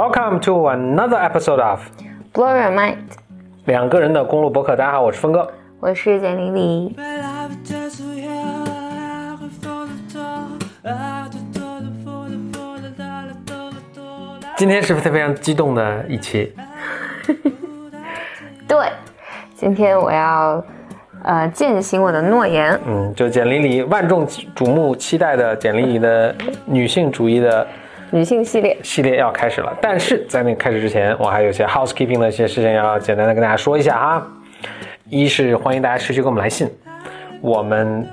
Welcome to another episode of Blow Your Mind，两个人的公路博客。大家好，我是峰哥。我是简丽丽。今天是不是非常激动的一期？对，今天我要呃践行我的诺言。嗯，就简丽丽万众瞩目期待的简丽丽的女性主义的女性系列系列要开始了。但是在那开始之前，我还有些 housekeeping 的一些事情要简单的跟大家说一下哈。一是欢迎大家持续给我们来信，我们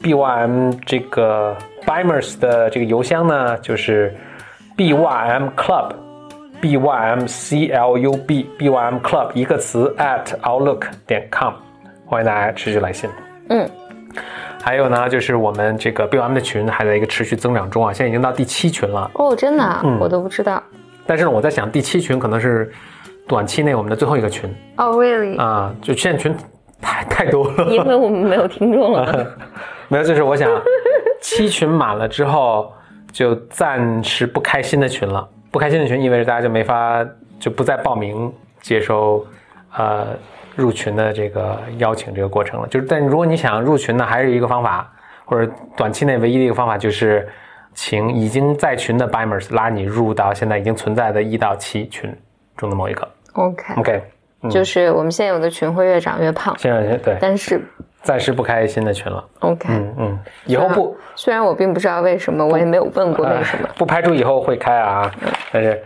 BYM 这个 Bimers 的这个邮箱呢，就是 BYM Club BYM C L U B BYM Club 一个词 at outlook 点 com，欢迎大家持续来信。嗯，还有呢，就是我们这个 BOM 的群还在一个持续增长中啊，现在已经到第七群了。哦，真的啊、嗯我都不知道。但是呢，我在想第七群可能是短期内我们的最后一个群哦、r e a l l y 啊，就现在群太太多了。因为我们没有听众了。没有，就是我想七群满了之后，就暂时不开新的群了。不开新的群意味着大家就没法就不再报名接收呃入群的这个邀请这个过程了。就是，但如果你想入群呢，还是一个方法，或者短期内唯一的一个方法就是，请已经在群的 Bimers 拉你入到现在已经存在的一到七群中的某一个。OK，、OK，就是我们现有的群会越长越胖，现在对，但是暂时不开新的群了。OK，、嗯嗯，以后不。虽然我并不知道为什么，我也没有问过为什么哎。不排除以后会开啊，但是，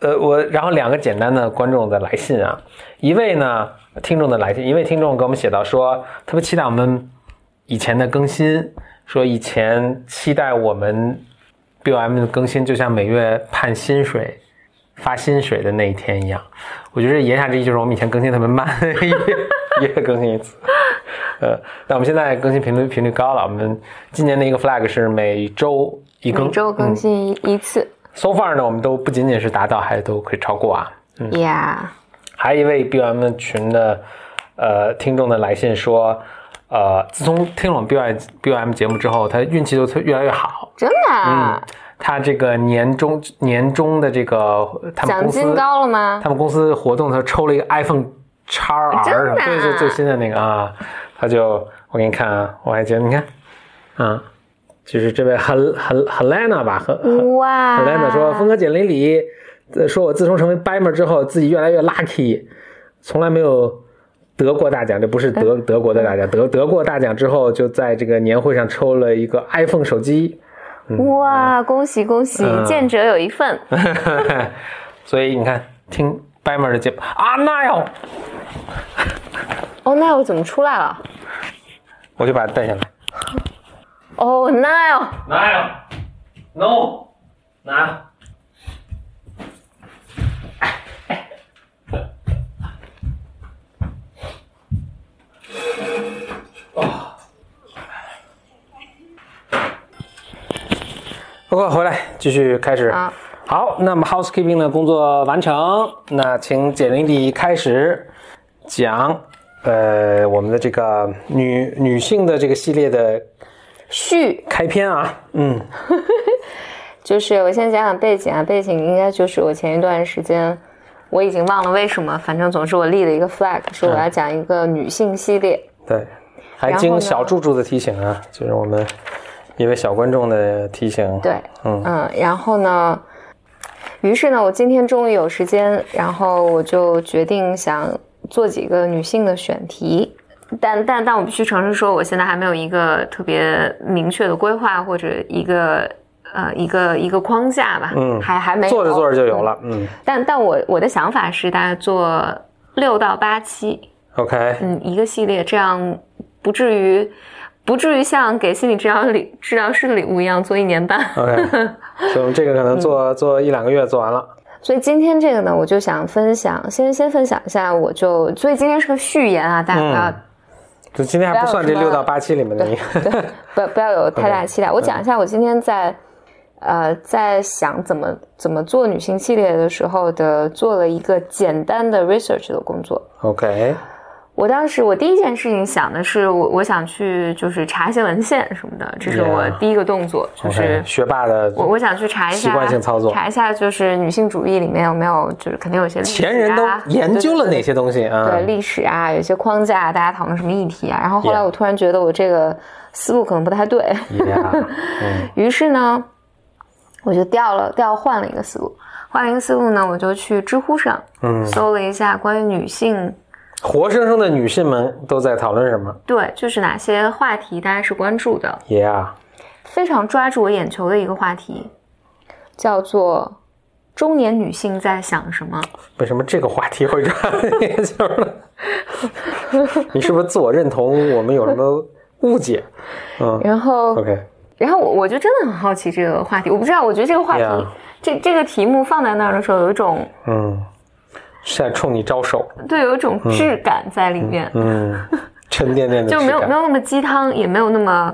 呃，我然后两个简单的观众的来信啊，一位呢听众的来信，一位听众给我们写到说，特别期待我们以前的更新，说以前期待我们 BOM 的更新，就像每月盼薪水。发薪水的那一天一样，我觉得言下之意就是我们以前更新特别慢，一月一月更新一次。呃，但我们现在更新频率频率高了，我们今年的一个 flag 是每周一更，每周更新一一次。So far 呢，我们都不仅仅是达到，还都可以超过啊。嗯 Yeah，还有一位 BOM 群的呃听众的来信说，呃，自从听了我们 BOM BOM 节目之后，他运气就越来越好。真的啊、他这个年终年终的这个他们奖金公司高了吗？他们公司活动，他抽了一个 iPhone x R，对，是最新的那个啊。他就我给你看啊，我还觉得，你看，啊，就是这位 Hel Hel Helena 吧，和哇 Helena 说，峰哥简历里呃说我自从成为 Bimer 之后，自己越来越 lucky，从来没有得过大奖，这不是德德国的大奖，得得过大奖之后，就在这个年会上抽了一个 iPhone 手机。哇，恭喜恭喜，嗯见者有一份。所以你看，听 Bimer 的节目啊，那哟，哦，那我怎么出来了？我就把它带下来。哦，那哟，哪有？No，哪有？不过回来继续开始。好好，那么 housekeeping 的工作完成，那请简玲迪开始讲，呃，我们的这个女女性的这个系列的续开篇啊，嗯。就是我先讲讲背景啊，背景应该就是我前一段时间，我已经忘了为什么，反正总之我立了一个 flag，说我要讲一个女性系列。对，还经小柱柱的提醒啊，就是我们一位小观众的提醒。对，嗯嗯，然后呢，于是呢，我今天终于有时间，然后我就决定想做几个女性的选题。但但但我必须诚实说，我现在还没有一个特别明确的规划或者一个呃一个一个框架吧，嗯还还没做着做着就有了。嗯但但我我的想法是大概做六到八期，，OK，嗯，一个系列，这样不至于不至于像给心理治疗礼治疗师的礼物一样做一年半。OK，所以我们这个可能做做一两个月做完了。所以今天这个呢，我就想分享，先先分享一下，我就所以今天是个序言啊，大家不要、就今天还不算这六到八期里面的一个。不要不要有太大的期待。我讲一下我今天在呃在想怎么怎么做女性系列的时候的做了一个简单的 research 的工作。OK，我当时我第一件事情想的是，我我想去就是查一些文献什么的，这是我第一个动作，就是学霸的我我想去查一下习惯性操作查一下就是女性主义里面有没有就是肯定有些前人都啊研究了哪些东西啊？对历史啊，有些框架，大家讨论什么议题啊。然后后来我突然觉得我这个思路可能不太对 于是呢，我就调了调换了一个思路，换了一个思路呢，我就去知乎上嗯，搜了一下关于女性，活生生的女性们都在讨论什么对，就是哪些话题大家是关注的，？Yeah，非常抓住我眼球的一个话题，叫做中年女性在想什么。为什么这个话题会抓眼球呢？你是不是自我认同我们有什么误解？嗯然后，OK，然后我我就真的很好奇这个话题，我不知道，我觉得这个话题 Yeah 这这个题目放在那儿的时候，有一种嗯，是在冲你招手，对，有一种质感在里面，嗯，沉甸甸的就没有没有那么鸡汤，也没有那么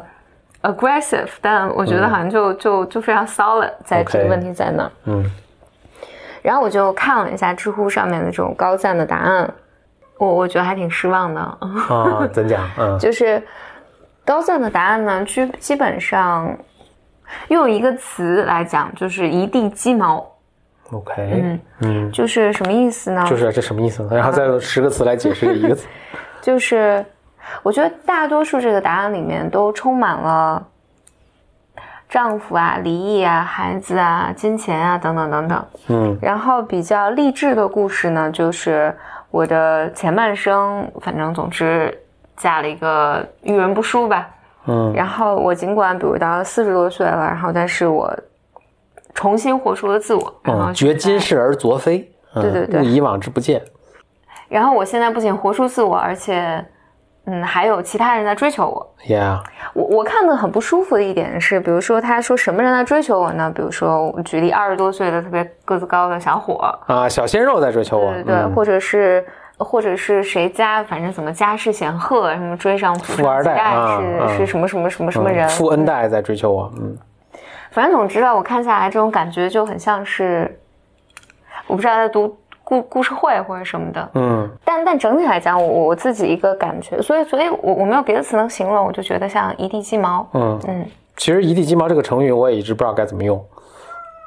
aggressive，但我觉得好像就、就就非常 solid，在这个问题在那儿。嗯然后我就看了一下知乎上面的这种高赞的答案，我我觉得还挺失望的。啊，怎讲？嗯 就是高赞的答案呢，基基本上用一个词来讲，就是一地鸡毛。，OK，嗯，嗯，就是什么意思呢？就是这什么意思呢？然后再用十个词来解释这一个词。就是我觉得大多数这个答案里面都充满了丈夫啊、离异啊、孩子啊、金钱啊等等等等。嗯然后比较励志的故事呢，就是我的前半生，反正总之嫁了一个遇人不淑吧。嗯然后我尽管比如到四十多岁了，然后但是我重新活出了自我，嗯，觉今现在是而昨非。嗯对对对勿以往之不见。然后我现在不仅活出自我，而且嗯还有其他人在追求我。Yeah，我我看的很不舒服的一点是，比如说他说什么人在追求我呢？比如说我举例二十多岁的特别个子高的小伙，啊，小鲜肉在追求我。对对或者是或者是谁家反正怎么家世显赫，什么追上富富二代啊是、啊是什么什么什么什么人，嗯富 N 代在追求我。嗯反正总之吧，我看下来这种感觉就很像是，我不知道在读故故事会或者什么的，嗯但但整体来讲，我我自己一个感觉，所以所以我我没有别的词能形容，我就觉得像一地鸡毛，嗯。嗯，其实“一地鸡毛”这个成语我也一直不知道该怎么用。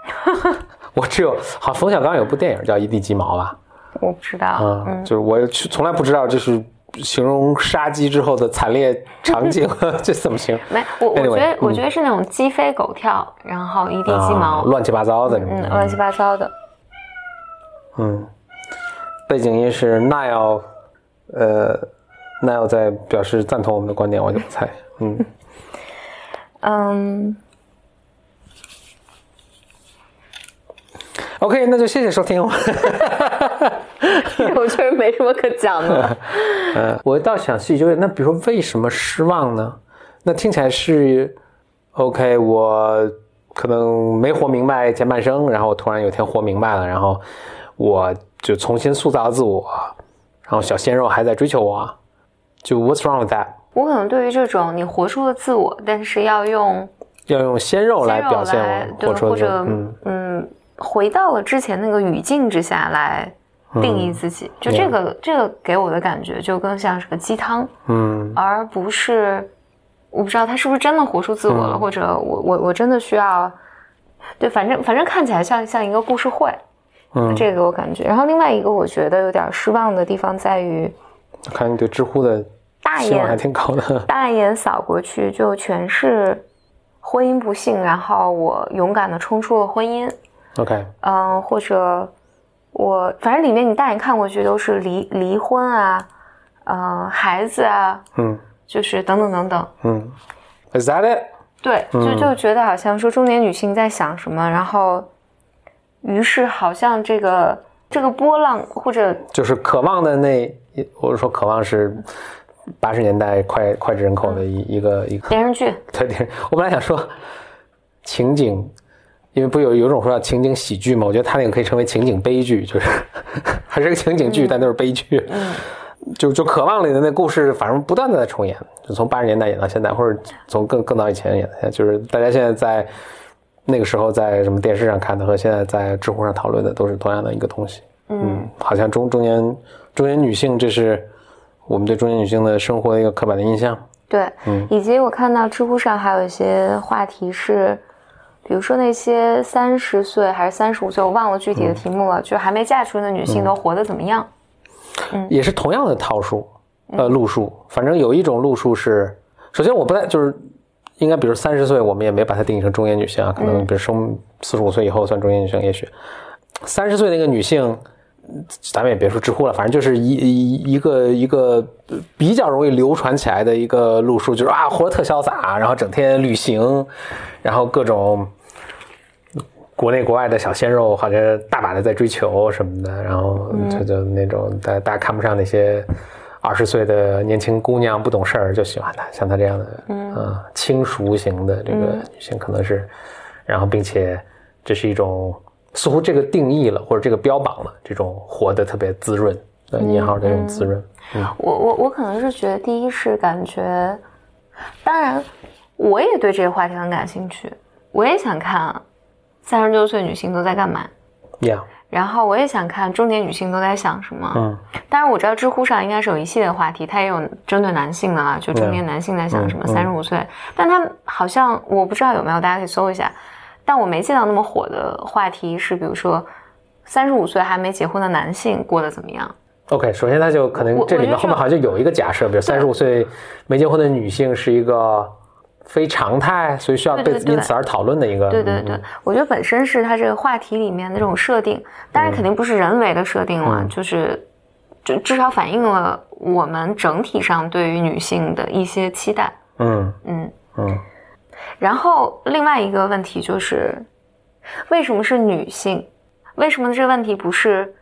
我只有好，冯小刚有部电影叫《一地鸡毛》吧？我不知道，嗯，嗯，就是我从来不知道这是形容杀鸡之后的惨烈场景，这怎么形容？没，我我觉得我嗯觉得是那种鸡飞狗跳，然后一地鸡毛，啊乱七八糟的，嗯，乱七八糟的，嗯，背景音是 Nile，呃，Nile 在表示赞同我们的观点，我就不猜，嗯，嗯，OK，那就谢谢收听。我确实没什么可讲的。呃，我倒想细究，那比如说为什么失望呢？那听起来是 OK，我可能没活明白前半生，然后我突然有一天活明白了，然后我就重新塑造自我，然后小鲜肉还在追求我，就 What's wrong with that？我可能对于这种你活出了自我，但是要用要用鲜肉来表现我活出的自我，或者嗯嗯，回到了之前那个语境之下来定义自己，就这个这个给我的感觉就更像是个鸡汤，嗯。而不是我不知道他是不是真的活出自我了，嗯。或者我我我真的需要，对，反正反正看起来像像一个故事会，嗯，这个给我感觉。然后另外一个我觉得有点失望的地方在于，看你对知乎的大希望还眼挺高的，大眼扫过去就全是婚姻不幸，然后我勇敢的冲出了婚姻，OK，嗯，或者我反正里面你大眼看过去都是离离婚啊，呃，孩子啊，嗯就是等等等等。嗯，Is that it？对，就就觉得好像说中年女性在想什么，然后，于是好像这个这个波浪或者就是渴望的那，我是说渴望是八十年代脍脍炙人口的一一个一个电视剧，对电。我本来想说情景，因为不有有种说叫情景喜剧嘛，我觉得他那个可以称为情景悲剧，就是 还是个情景剧，但都是悲剧。嗯就就渴望里的那故事，反正不断的在重演，就从八十年代演到现在，或者从更更早以前演到现在，就是大家现在在那个时候在什么电视上看的和现在在知乎上讨论的都是同样的一个东西。嗯，好像中中年中年女性，这是我们对中年女性的生活的一个刻板的印象。对，嗯以及我看到知乎上还有一些话题是，比如说那些三十岁还是三十五岁，我忘了具体的题目了，就还没嫁出去的女性都活得怎么样？也是同样的套数，呃，路数。反正有一种路数是，首先我不太就是，应该比如三十岁，我们也没把它定义成中年女性啊，可能比如生四十五岁以后算中年女性，也许三十岁那个女性，咱们也别说知乎了，反正就是一一一个一个比较容易流传起来的一个路数，就是啊，活得特潇洒，然后整天旅行，然后各种。国内国外的小鲜肉好像大把的在追求什么的，然后就就那种大大家看不上那些二十岁的年轻姑娘不懂事儿就喜欢她，像她这样的嗯、轻熟型的这个女性可能是，然后并且这是一种似乎这个定义了或者这个标榜了这种活得特别滋润的引号的这种滋润，我我我可能是觉得，第一是感觉，当然，我也对这个话题很感兴趣，我也想看三十六岁女性都在干嘛，呀，然后我也想看中年女性都在想什么。嗯。当然我知道知乎上应该是有一系列话题，它也有针对男性的啦，就中年男性在想什么，嗯三十五岁，但他们好像我不知道有没有，大家可以搜一下，但我没见到那么火的话题是，比如说三十五岁还没结婚的男性过得怎么样。OK，首先他就可能这里面后面好像就有一个假设，比如三十五岁没结婚的女性是一个非常态，所以需要被因此而讨论的一个。对对对，我觉得本身是它这个话题里面的这种设定，当然肯定不是人为的设定了，嗯就是就至少反映了我们整体上对于女性的一些期待。嗯嗯，嗯然后另外一个问题就是，为什么是女性？为什么这个问题不是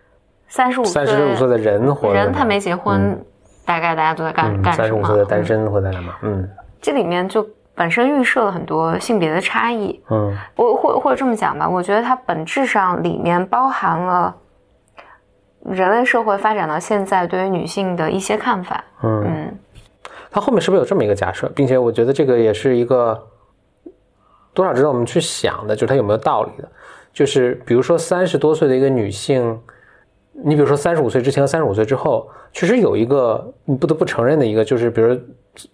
三十五岁三十五岁的人或者人他没结婚，大概大家都在干、干什么？三十五岁的单嗯身或者在干嘛？嗯这里面就本身预设了很多性别的差异。嗯我或或者这么讲吧，我觉得它本质上里面包含了人类社会发展到现在对于女性的一些看法。嗯，嗯他后面是不是有这么一个假设，并且我觉得这个也是一个多少值得我们去想的，就是它有没有道理的。就是比如说三十多岁的一个女性，你比如说三十五岁之前和三十五岁之后，确实有一个你不得不承认的一个，就是比如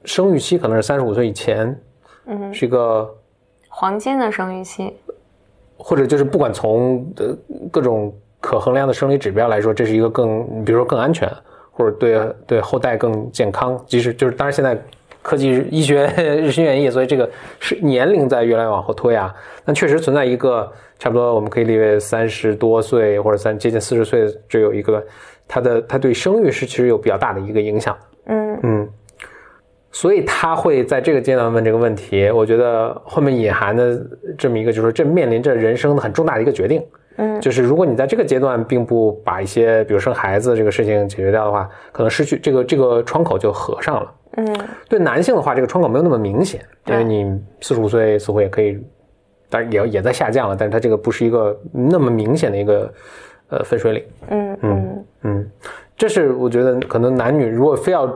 生育期可能是三十五岁以前，嗯，是一个黄金的生育期。或者就是不管从呃各种可衡量的生理指标来说，这是一个更，比如说更安全，或者对对后代更健康。即使就是当然现在科技医学日新月异，所以这个是年龄在越来越往后推啊。但确实存在一个差不多我们可以列为三十多岁或者三接近四十岁，这有一个它的它对生育是其实有比较大的一个影响。嗯嗯，所以他会在这个阶段问这个问题，我觉得后面隐含的这么一个，就是说这面临着人生的很重大的一个决定，嗯。就是如果你在这个阶段并不把一些，比如生孩子这个事情解决掉的话，可能失去这个这个窗口就合上了。嗯。对男性的话，这个窗口没有那么明显，因为你四十五岁似乎也可以，当然也也在下降了，但是它这个不是一个那么明显的一个呃分水岭。嗯。嗯嗯，这是我觉得可能男女如果非要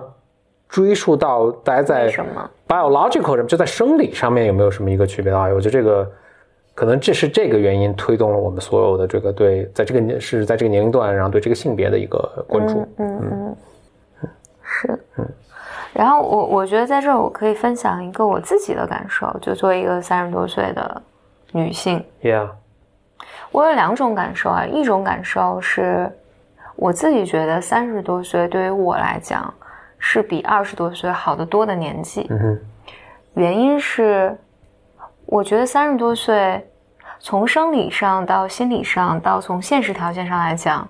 追溯到大家在什么？biological 上，就在生理上面有没有什么一个区别的话，我觉得这个可能这是这个原因推动了我们所有的这个对在这个年是在这个年龄段，然后对这个性别的一个关注。嗯嗯嗯，是。然后我我觉得在这儿我可以分享一个我自己的感受，就作为一个三十多岁的女性，Yeah，我有两种感受啊，一种感受是我自己觉得三十多岁对于我来讲是比二十多岁好得多的年纪，嗯哼，原因是我觉得三十多岁从生理上到心理上到从现实条件上来讲，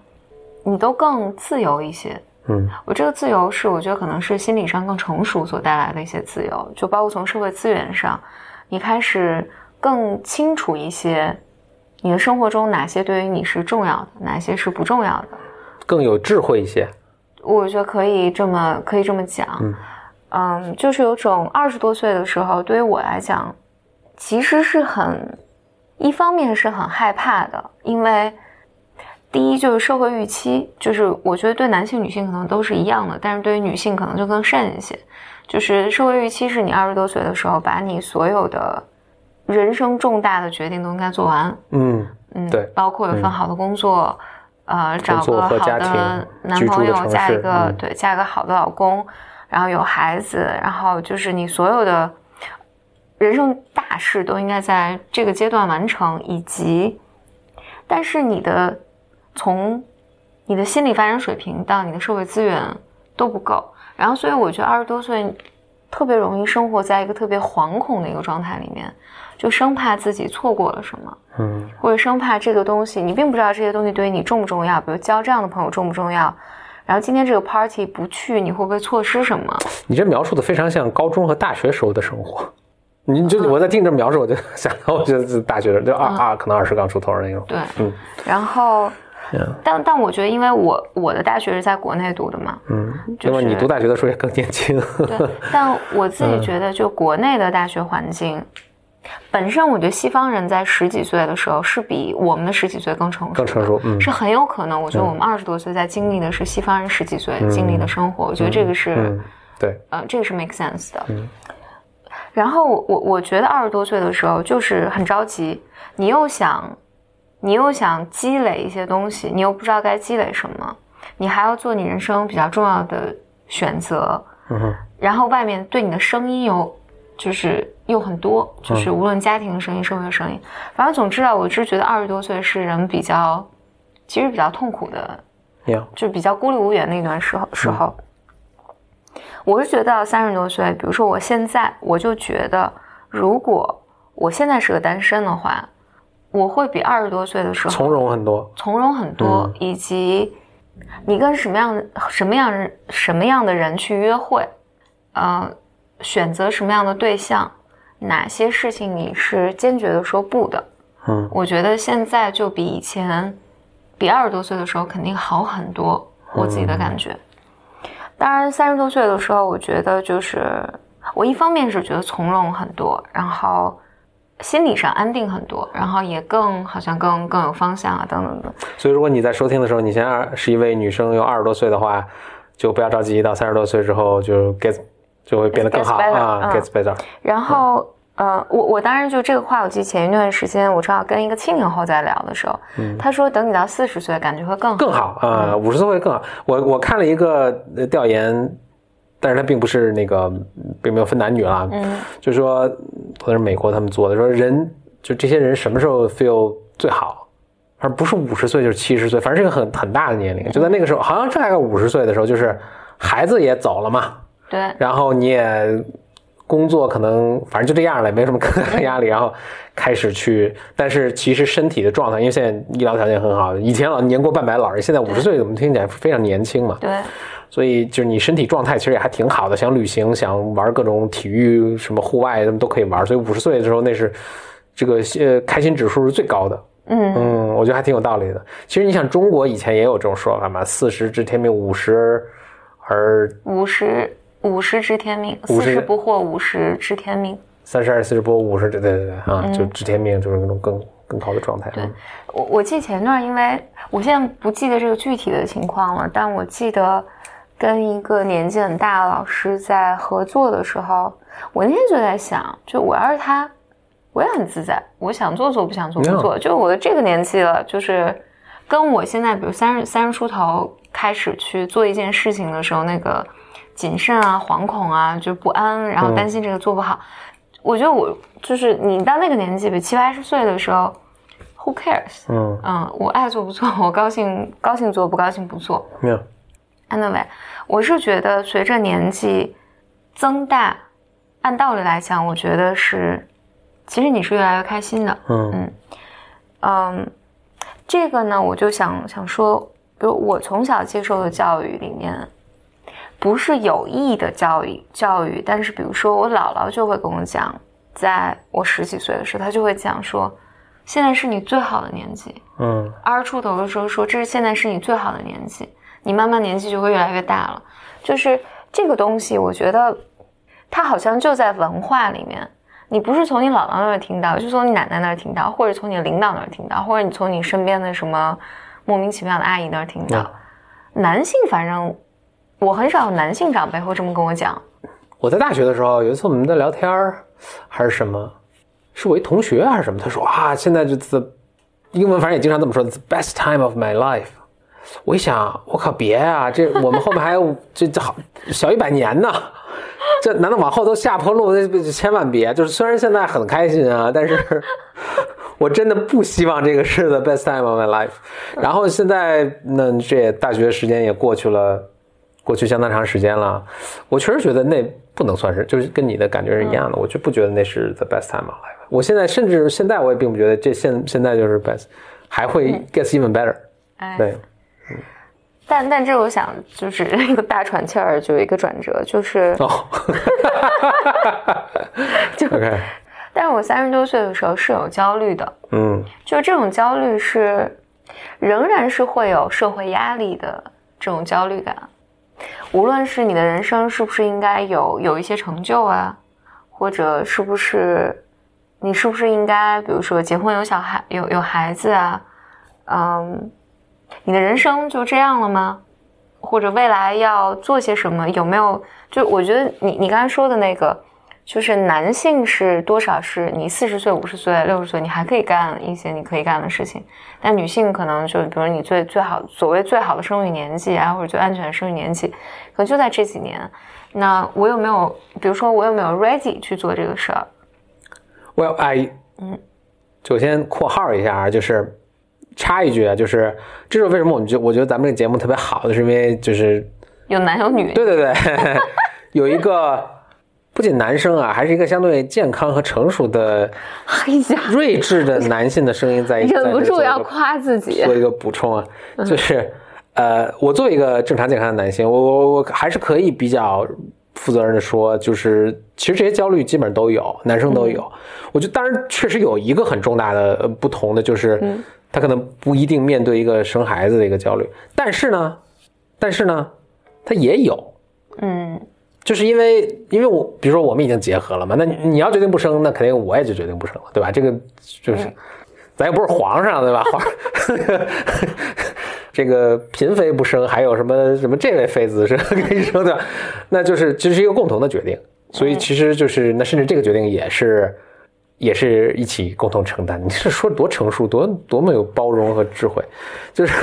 你都更自由一些。嗯我这个自由是我觉得可能是心理上更成熟所带来的一些自由，就包括从社会资源上，你开始更清楚一些，你的生活中哪些对于你是重要的，哪些是不重要的。更有智慧一些。我觉得可以这么可以这么讲，嗯。嗯就是有种二十多岁的时候，对于我来讲，其实是很，一方面是很害怕的，因为第一就是社会预期，就是我觉得对男性、女性可能都是一样的，但是对于女性可能就更甚一些。就是社会预期是你二十多岁的时候，把你所有的人生重大的决定都应该做完，嗯。嗯，对包括有份好的工作，呃找个好的男朋友，嫁一个、嗯。对嫁一个好的老公，然后有孩子，然后就是你所有的人生大事都应该在这个阶段完成，以及但是你的从你的心理发展水平到你的社会资源都不够，然后所以我觉得二十多岁特别容易生活在一个特别惶恐的一个状态里面，就生怕自己错过了什么，嗯或者生怕这个东西你并不知道这些东西对于你重不重要，比如交这样的朋友重不重要，然后今天这个 party 不去，你会不会错失什么？你这描述的非常像高中和大学时候的生活。你嗯就我在听这描述，我就 想到，我觉得是大学就二二可能二十刚出头的那种。对，嗯然后但但我觉得，因为我我的大学是在国内读的嘛，嗯，就是那么你读大学的时候也更年轻。对，但我自嗯己觉得，就国内的大学环境，本身我觉得西方人在十几岁的时候是比我们的十几岁更成熟的，更成熟嗯是很有可能。我觉得我们二十多岁在经历的是西方人十几岁经历的生活，我觉得这个是、嗯，对，呃，这个是 make sense 的。嗯然后我我我觉得二十多岁的时候就是很着急，你又想，你又想积累一些东西，你又不知道该积累什么，你还要做你人生比较重要的选择，然后外面对你的声音又就是又很多，就是无论家庭的声音、社会的声音，反正总之啊，我是觉得二十多岁是人比较，其实比较痛苦的呀，就比较孤立无援的一段时候时候。我是觉得到三十多岁，比如说我现在，我就觉得，如果我现在是个单身的话，我会比二十多岁的时候从容很多。从容很多，嗯。以及你跟什么样的什么样人什么样的人去约会，呃，选择什么样的对象，哪些事情你是坚决的说不的。嗯我觉得现在就比以前，比二十多岁的时候肯定好很多，我自己的感觉。当然，三十多岁的时候，我觉得就是我一方面是觉得从容很多，然后心理上安定很多，然后也更好像更更有方向啊，等等等。所以，如果你在收听的时候，你现在是一位女生，有二十多岁的话，就不要着急，到三十多岁之后就 get 就会变得更好啊嗯，gets better。然后，呃，我我当然就这个话，我记得前一段时间我正好跟一个七零后在聊的时候，他说等你到四十岁，感觉会更好。更好啊，五十岁会更好。我我看了一个呃调研，但是他并不是那个并没有分男女啊，嗯。就是说，或者是美国他们做的，说人就这些人什么时候 feel 最好，而不是五十岁就是七十岁，反正是一个很很大的年龄，就在那个时候，好像大概五十岁的时候，就是孩子也走了嘛，对，然后你也工作可能反正就这样了，也没什么更大的压力，然后开始去，但是其实身体的状态，因为现在医疗条件很好，以前老年过半百老人，现在五十岁怎么听起来非常年轻嘛，对，所以就是你身体状态其实也还挺好的，想旅行，想玩各种体育，什么户外什么都可以玩，所以五十岁的时候那是这个呃开心指数是最高的。嗯嗯，我觉得还挺有道理的。其实你想，中国以前也有这种说法嘛，四十知天命，五十而五十五十知天命，四十不惑，五十知天命。三十二、四十不惑、五十，对对对对啊，就知天命，就是那种更更高的状态。对嗯我我记前段，因为我现在不记得这个具体的情况了，但我记得跟一个年纪很大的老师在合作的时候，我那天就在想，就我要是他，我也很自在，我想做做，不想做不做。就我的这个年纪了，就是跟我现在比如三十三十出头开始去做一件事情的时候，那个谨慎啊、惶恐啊、就不安，然后担心这个做不好。我觉得我就是你到那个年纪，比如七八十岁的时候，Who cares？嗯，嗯，我爱做不做，我高兴高兴做，不高兴不做。没有，Anyway，我是觉得随着年纪增大，按道理来讲，我觉得是，其实你是越来越开心的。嗯嗯，这个呢，我就想想说，比如我从小接受的教育里面，不是有意的教育教育，但是比如说我姥姥就会跟我讲，在我十几岁的时候，她就会讲说，现在是你最好的年纪。嗯二十出头的时候说，这是现在是你最好的年纪，你慢慢年纪就会越来越大了。就是这个东西，我觉得它好像就在文化里面，你不是从你姥姥那儿听到，就从你奶奶那儿听到，或者从你领导那儿听到，或者你从你身边的什么莫名其妙的阿姨那儿听到。嗯男性反正我很少有男性长辈会这么跟我讲，我在大学的时候，有一次我们在聊天儿还是什么，是我一同学还是什么，他说啊，现在就这英文反正也经常这么说，the best time of my life，我一想，我靠，别啊，这我们后面还有这这好小一百年呢，这难道往后都下坡路？千万别！就是虽然现在很开心啊，但是 我真的不希望这个是 the best time of my life。然后现在那这大学时间也过去了，过去相当长时间了，我确实觉得那不能算是，就是跟你的感觉是一样的，我就不觉得那是 the best time of life。我现在甚至现在我也并不觉得这现现在就是 best，还会 gets even better。哎，对。但但这我想就是 一个大喘气儿，就有一个转折，就是哦，就 OK，但是我三十多岁的时候是有焦虑的，嗯。就这种焦虑是仍然是会有社会压力的这种焦虑感，无论是你的人生是不是应该有有一些成就啊，或者是不是你是不是应该比如说结婚有小孩有有孩子啊，嗯，你的人生就这样了吗？或者未来要做些什么？有没有？就我觉得你你刚才说的那个，就是男性是多少是你四十岁、五十岁、六十岁，你还可以干一些你可以干的事情，但女性可能就比如你最最好所谓最好的生育年纪啊，或者最安全的生育年纪，可能就在这几年。那我有没有，比如说我有没有 ready 去做这个事儿？，Well I，嗯，首先括号一下啊，就是插一句啊，就是这是为什么我们觉我觉得咱们这个节目特别好的，是因为就是有男有女，对对对，有一个不仅男生啊，还是一个相对健康和成熟的、哎呀，睿智的 男性的声音在，忍不住要夸自己做。一个补充啊，就是呃，我作为一个正常健康的男性，我我我还是可以比较负责任的说，就是其实这些焦虑基本上都有，男生都有。我觉得当然确实有一个很重大的呃不同的，就是他可能不一定面对一个生孩子的一个焦虑，但是呢，但是呢，他也有。嗯，就是因为，因为我比如说我们已经结合了嘛，那你你要决定不生，那肯定我也就决定不生了，对吧？这个就是，咱又不是皇上，对吧？皇这个嫔妃不生，还有什么什么这位妃子是可以生的，那就是这是一个共同的决定，所以其实就是那甚至这个决定也是。也是一起共同承担，你是说多成熟，多多么有包容和智慧，就是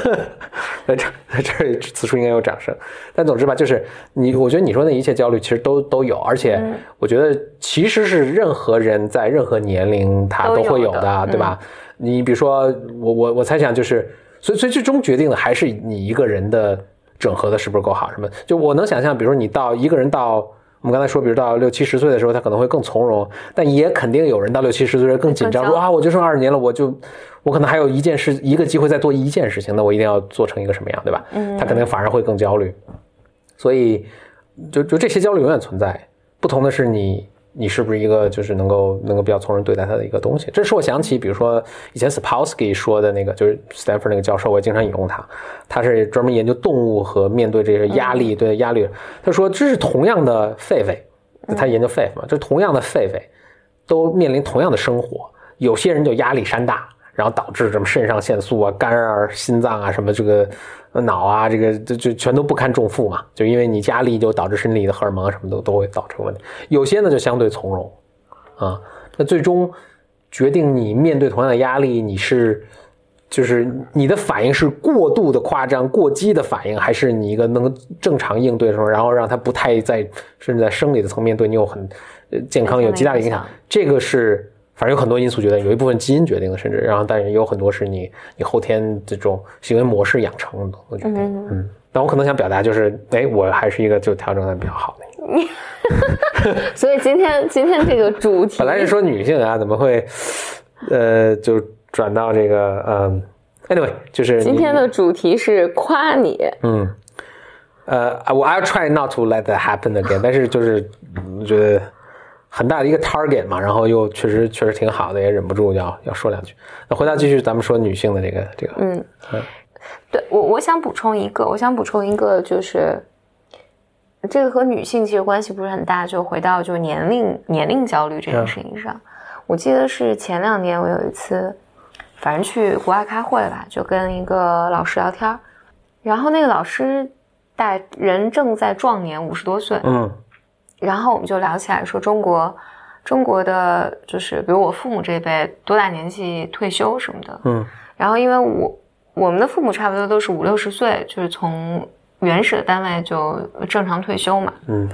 在这在这里此处应该有掌声。但总之吧，就是你，我觉得你说那一切焦虑其实都都有，而且我觉得其实是任何人在任何年龄他都会有的，对吧？你比如说我我我猜想就是，所以所以最终决定的还是你一个人的整合的是不是够好，什么？就我能想象，比如说你到一个人到。我们刚才说，比如到六七十岁的时候，他可能会更从容，但也肯定有人到六七十岁更紧张，说啊，我就剩二十年了，我就我可能还有一件事，一个机会再做一件事情，那我一定要做成一个什么样，对吧？嗯。他可能反而会更焦虑，所以就就这些焦虑永远存在，不同的是你你是不是一个就是能够能够比较从容对待他的一个东西。这是我想起，比如说以前 Sapolsky 说的那个，就是 Stanford 那个教授，我也经常引用他，他是专门研究动物和面对这些压力，对压力，他说这是同样的狒狒，他研究狒狒嘛，这同样的狒狒都面临同样的生活，有些人就压力山大。然后导致什么肾上腺素啊、肝啊、心脏啊、什么这个呃脑啊，这个就就全都不堪重负嘛，就因为你压力就导致身体的荷尔蒙啊什么都都会造成问题。有些呢就相对从容，啊，那最终决定你面对同样的压力，你是就是你的反应是过度的夸张、过激的反应，还是你一个能正常应对的时候，然后让它不太在甚至在生理的层面对你有很呃健康有极大的影响，这个是。反正有很多因素决定，有一部分基因决定的，甚至然后，但是有很多是你你后天这种行为模式养成的我决定。嗯嗯，但我可能想表达就是，哎，我还是一个就调整的比较好的。所以今天今天这个主题 本来是说女性啊，怎么会呃就转到这个嗯，anyway，就是今天的主题是夸你，嗯呃，我 I'll try not to let that happen again，但是就是我觉得。很大的一个 target 嘛，然后又确实确实挺好的，也忍不住要要说两句。那回到继续咱们说女性的这个这个，嗯，对我我想补充一个，我想补充一个就是，这个和女性其实关系不是很大，就回到就年龄年龄焦虑这件事情上。我记得是前两年我有一次，反正去国外开会吧，就跟一个老师聊天，然后那个老师大人正在壮年，五十多岁，嗯。然后我们就聊起来说中国，中国的就是比如我父母这一辈多大年纪退休什么的，嗯，然后因为我我们的父母差不多都是五六十岁，就是从原始的单位就正常退休嘛。嗯。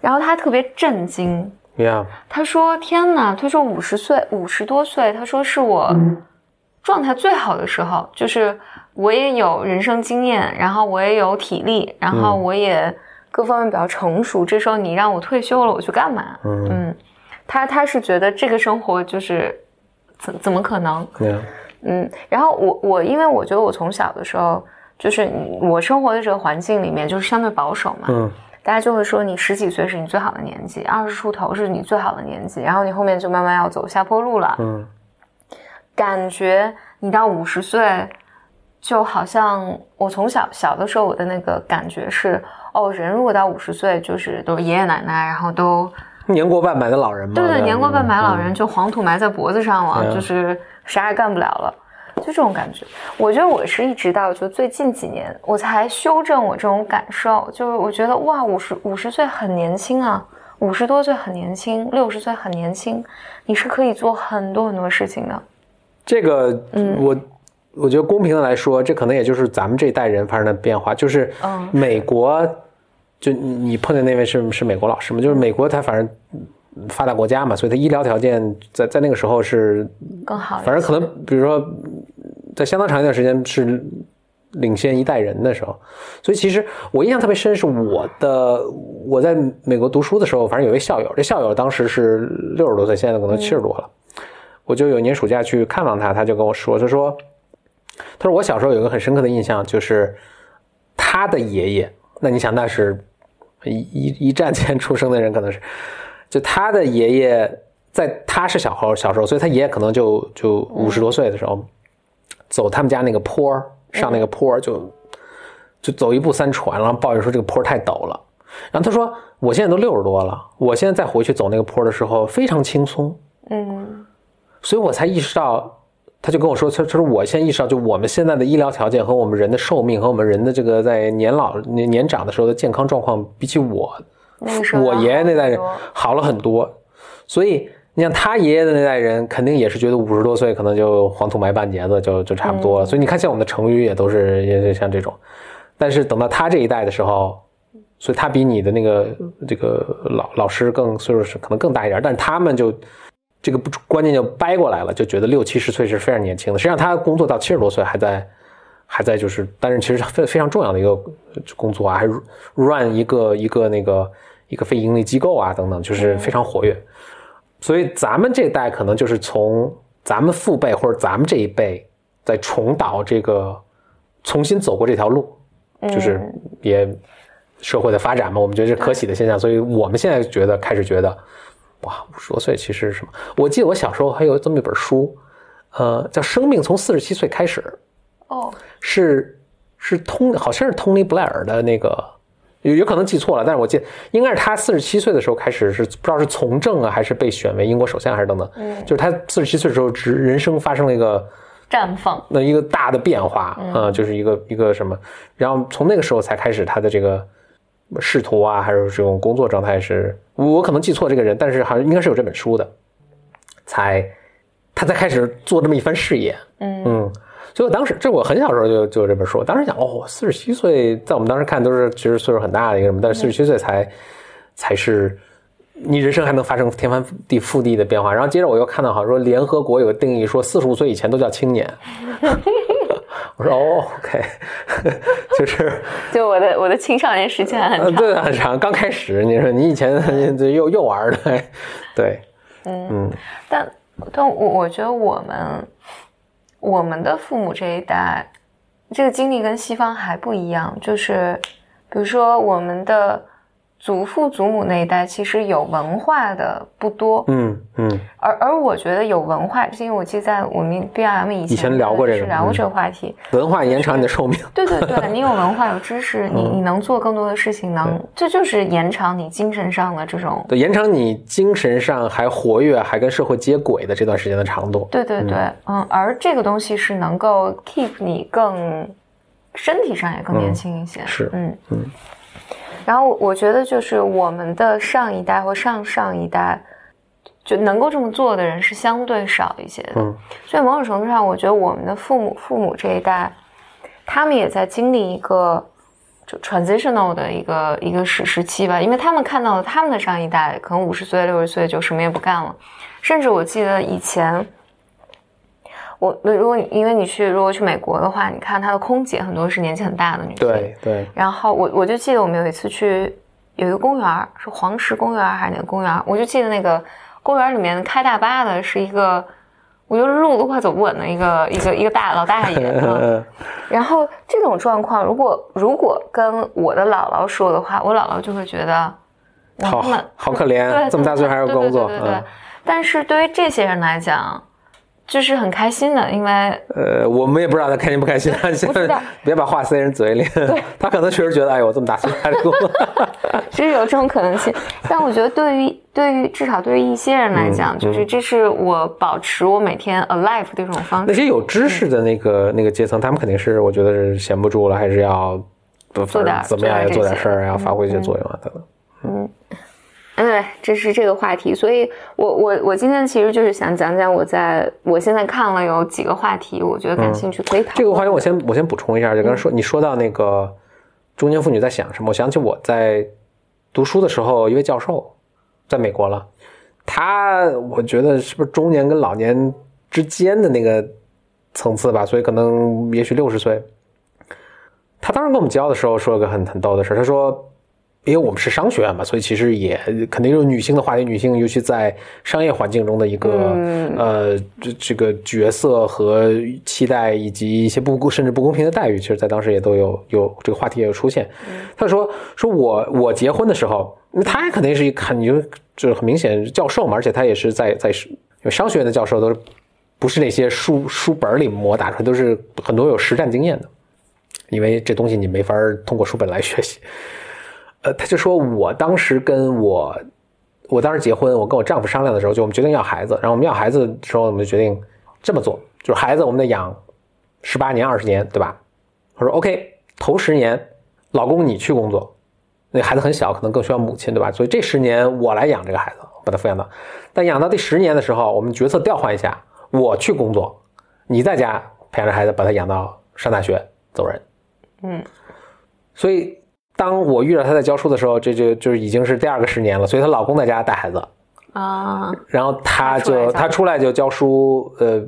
然后他特别震惊，，Yeah，他说：“天哪！”他说五十岁，五十多岁，他说是我状态最好的时候，就是我也有人生经验，然后我也有体力，然后我也各方面比较成熟。这时候你让我退休了，我去干嘛？嗯嗯，他他是觉得这个生活就是怎怎么可能？，Yeah，嗯，然后我我因为我觉得我从小的时候，就是我生活的这个环境里面就是相对保守嘛，嗯大家就会说你十几岁是你最好的年纪，二十出头是你最好的年纪，然后你后面就慢慢要走下坡路了。嗯感觉你到五十岁，就好像我从小小的时候我的那个感觉是，哦，人如果到五十岁，就是都是爷爷奶奶，然后都 年过半百的老人嘛，对对，年过半百老嗯人就黄土埋在脖子上了，对就是啥也干不了了，就这种感觉。我觉得我是一直到就最近几年，我才修正我这种感受，就是我觉得哇，五十五十岁很年轻啊，五十多岁很年轻，六十岁很年轻，你是可以做很多很多事情的。这个，嗯我我觉得公平的来说，这可能也就是咱们这一代人发生的变化。就是嗯美国，就你你碰见那位是是美国老师嘛？就是美国，他反正发达国家嘛，所以它医疗条件在在那个时候是，更好，反正可能比如说在相当长一段时间是领先一代人的时候。所以其实我印象特别深，是我的我在美国读书的时候，反正有一校友，这校友当时是六十多岁，现在可能七十多了。我就有一年暑假去看望他，他就跟我说，他说，他说我小时候有一个很深刻的印象，就是他的爷爷，那你想那是一一一战前出生的人，可能是，就他的爷爷在他是小孩小时候，所以他爷爷可能就就五十多岁的时候，走他们家那个坡儿上那个坡儿就就走一步三喘，然后抱怨说这个坡儿太陡了。然后他说我现在都六十多了，我现在再回去走那个坡儿的时候非常轻松。嗯所以我才意识到，他就跟我说，他他说我现在意识到，就我们现在的医疗条件和我们人的寿命和我们人的这个在年老年年长的时候的健康状况，比起我那个时候我爷爷那代人好了很多。所以你像他爷爷的那代人，肯定也是觉得五十多岁可能就黄土埋半截子，就就差不多了。所以你看，像我们的成语也都是也是像这种，但是等到他这一代的时候。所以他比你的那个这个老老师更岁数是可能更大一点，但是他们就这个不观念就掰过来了，就觉得六七十岁是非常年轻的。实际上他工作到七十多岁还在还在就是，但是其实非非常重要的一个工作啊，还 run 一个一个那个一个非盈利机构啊等等，就是非常活跃。所以咱们这代可能就是从咱们父辈或者咱们这一辈在重蹈这个重新走过这条路，就是嗯也社会的发展嘛，我们觉得是可喜的现象，所以我们现在觉得开始觉得，哇，五十多岁其实是什么？我记得我小时候还有这么一本书，呃，叫《生命从四十七岁开始》，哦，是是通好像是 Tony Blair 的那个，有有可能记错了，但是我记得应该是他四十七岁的时候开始是不知道是从政啊，还是被选为英国首相还是等等，嗯。就是他四十七岁的时候，只人生发生了一个绽放，那一个大的变化啊、就是一个一个什么，然后从那个时候才开始他的这个仕途啊，还有这种工作状态是，我可能记错这个人，但是好像应该是有这本书的，才他才开始做这么一番事业，嗯。嗯，所以我当时这我很小时候就就有这本书，我当时想哦，四十七岁在我们当时看都是其实岁数很大的一个什么，但是四十七岁才才是你人生还能发生天翻地覆地的变化。然后接着我又看到好像说联合国有个定义说四十五岁以前都叫青年，我说哦，OK，就是 就我的我的青少年时间很长，对很长，刚开始你说你以前 这幼幼儿的，对，嗯。但但我我觉得我们我们的父母这一代，这个经历跟西方还不一样，就是比如说我们的祖父祖母那一代，其实有文化的不多，嗯嗯而而我觉得有文化，是因为我记得在我们 B R M 以前以前聊过这个是聊过嗯这个话题，文化延长你的寿命，对对对，你有文化有知识，你你能做更多的事情，能这就是延长你精神上的这种。对，延长你精神上还活跃，还跟社会接轨的这段时间的长度。对对对，嗯，而这个东西是能够 keep 你更身体上也更年轻一些。是嗯嗯。然后我觉得就是我们的上一代或上上一代，就能够这么做的人是相对少一些的。嗯所以某种程度上，我觉得我们的父母父母这一代，他们也在经历一个就 transitional 的一个一个时时期吧，因为他们看到了他们的上一代可能五十岁、六十岁就什么也不干了，甚至我记得以前。我如果因为你去如果去美国的话，你看他的空姐很多是年纪很大的女性。对对。然后我我就记得我们有一次去有一个公园，是黄石公园还是哪个公园？我就记得那个公园里面开大巴的是一个，我觉得路都快走不稳的一个一个一个大老大爷。然后这种状况，如果如果跟我的姥姥说的话，我姥姥就会觉得，好好可怜，这么大岁还要工作。对对对。但是对于这些人来讲。就是很开心的，因为呃，我们也不知道他开心不开心。现在别把话塞人嘴里。他可能确实觉得，哎呦，我这么大岁数还工作，是有这种可能性。但我觉得，对于对于至少对于一些人来讲，就是这是我保持我每天 alive 的一种方式。那些有知识的那个那个阶层，他们肯定是我觉得是闲不住了，还是要做点怎么样要做点事儿，要发挥一些作用啊等等。嗯。对，这是这个话题，所以我我我今天其实就是想讲讲我在我现在看了有几个话题，我觉得感兴趣可以讨。这个话题我先我先补充一下，就刚才说你说到那个中年妇女在想什么，我想起我在读书的时候，一位教授在美国了，他我觉得是不是中年跟老年之间的那个层次吧，所以可能也许六十岁。他当时跟我们教的时候说了个很很逗的事，他说。因为我们是商学院嘛，所以其实也肯定有女性的话题，女性尤其在商业环境中的一个呃这这个角色和期待，以及一些不公甚至不公平的待遇，其实在当时也都有有这个话题也有出现。他说说我我结婚的时候，他肯定是一看你就就是很明显教授嘛，而且他也是在在因为商学院的教授都是不是那些书书本里磨打出来，都是很多有实战经验的，因为这东西你没法通过书本来学习。呃，他就说，我当时跟我，我当时结婚，我跟我丈夫商量的时候，就我们决定要孩子，然后我们要孩子的时候，我们就决定这么做，就是孩子我们得养十八年、二十年，对吧？他说 OK，头十年，老公你去工作，那孩子很小，可能更需要母亲，对吧？所以这十年我来养这个孩子，把他抚养到，但养到第十年的时候，我们角色调换一下，我去工作，你在家培养着孩子，把他养到上大学走人，嗯，所以。当我遇到她在教书的时候，这就就是已经是第二个十年了，所以她老公在家带孩子。啊，然后她就她出来就教书，呃，